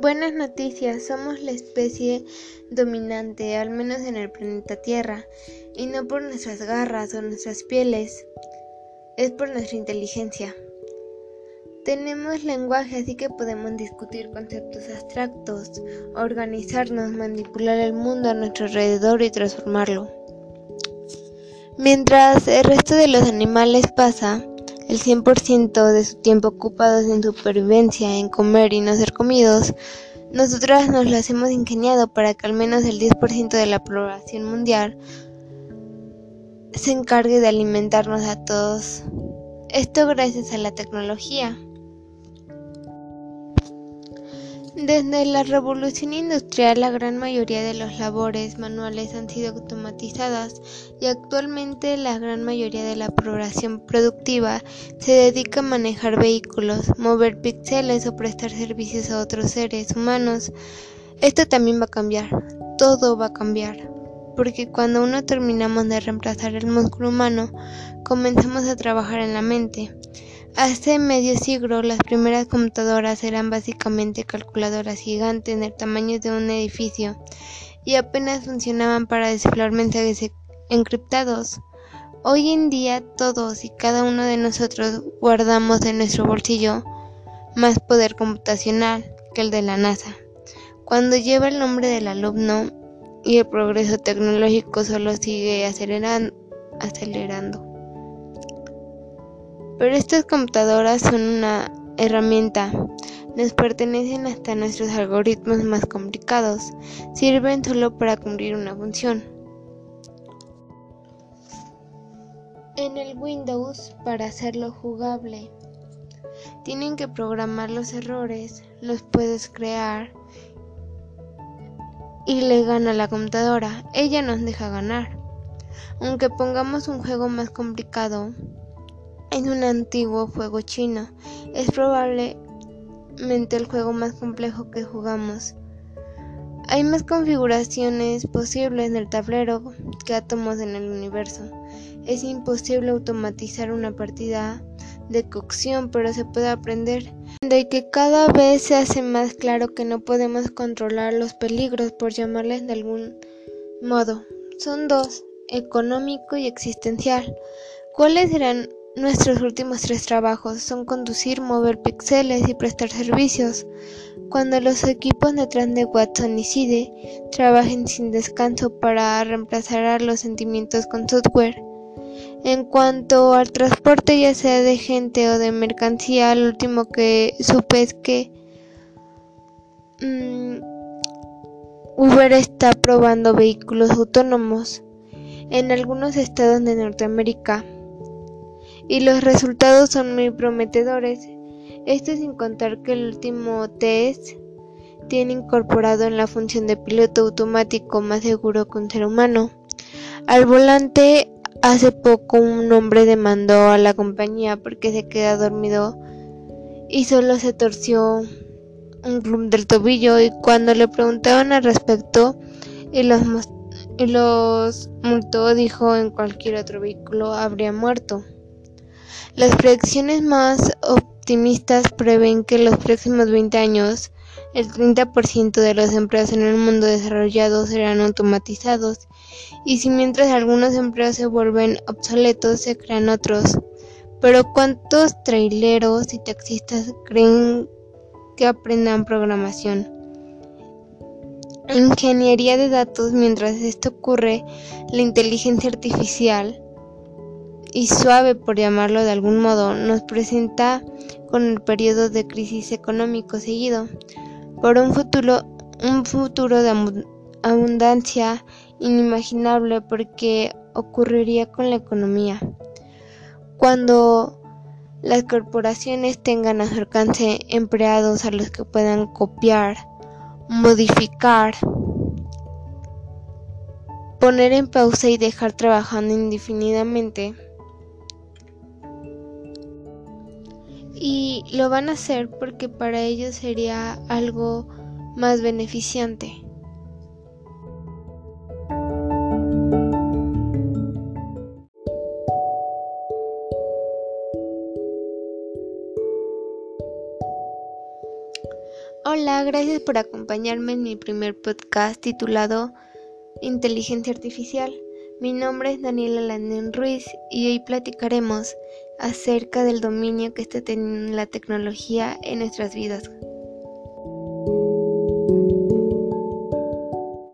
Buenas noticias, somos la especie dominante, al menos en el planeta Tierra, y no por nuestras garras o nuestras pieles, es por nuestra inteligencia. Tenemos lenguaje, así que podemos discutir conceptos abstractos, organizarnos, manipular el mundo a nuestro alrededor y transformarlo. Mientras el resto de los animales pasa el 100% de su tiempo ocupados en supervivencia, en comer y no ser comidos, nosotras nos lo hemos ingeniado para que al menos el 10% de la población mundial se encargue de alimentarnos a todos. Esto gracias a la tecnología. Desde la revolución industrial la gran mayoría de las labores manuales han sido automatizadas y actualmente la gran mayoría de la población productiva se dedica a manejar vehículos, mover píxeles o prestar servicios a otros seres humanos. Esto también va a cambiar, todo va a cambiar, porque cuando uno terminamos de reemplazar el músculo humano, comenzamos a trabajar en la mente. Hace medio siglo las primeras computadoras eran básicamente calculadoras gigantes del tamaño de un edificio y apenas funcionaban para descifrar mensajes encriptados. Hoy en día todos y cada uno de nosotros guardamos en nuestro bolsillo más poder computacional que el de la NASA. Cuando lleva el nombre del alumno y el progreso tecnológico solo sigue acelerando. Pero estas computadoras son una herramienta, nos pertenecen hasta nuestros algoritmos más complicados, sirven solo para cumplir una función. En el Windows, para hacerlo jugable, tienen que programar los errores, los puedes crear y le gana la computadora. Ella nos deja ganar. Aunque pongamos un juego más complicado, en un antiguo juego chino. Es probablemente el juego más complejo que jugamos. Hay más configuraciones posibles en el tablero que átomos en el universo. Es imposible automatizar una partida de cocción, pero se puede aprender de que cada vez se hace más claro que no podemos controlar los peligros, por llamarles de algún modo. Son dos, económico y existencial. ¿Cuáles serán Nuestros últimos tres trabajos son conducir, mover píxeles y prestar servicios. Cuando los equipos detrás de Watson y Side trabajen sin descanso para reemplazar a los sentimientos con software. En cuanto al transporte, ya sea de gente o de mercancía, lo último que supe es que mm, Uber está probando vehículos autónomos en algunos estados de Norteamérica y los resultados son muy prometedores. Esto sin contar que el último test tiene incorporado en la función de piloto automático más seguro que un ser humano. Al volante, hace poco un hombre demandó a la compañía porque se queda dormido y solo se torció un club del tobillo y cuando le preguntaban al respecto y los, y los multó dijo en cualquier otro vehículo habría muerto. Las proyecciones más optimistas prevén que en los próximos 20 años el 30% de los empleos en el mundo desarrollado serán automatizados y si mientras algunos empleos se vuelven obsoletos se crean otros. Pero ¿cuántos traileros y taxistas creen que aprendan programación? Ingeniería de datos, mientras esto ocurre, la inteligencia artificial y suave, por llamarlo de algún modo, nos presenta con el periodo de crisis económico seguido por un futuro, un futuro de abundancia inimaginable porque ocurriría con la economía. Cuando las corporaciones tengan a su alcance empleados a los que puedan copiar, modificar, poner en pausa y dejar trabajando indefinidamente, y lo van a hacer porque para ellos sería algo más beneficiante. Hola, gracias por acompañarme en mi primer podcast titulado Inteligencia Artificial. Mi nombre es Daniela Landén Ruiz y hoy platicaremos acerca del dominio que está teniendo la tecnología en nuestras vidas.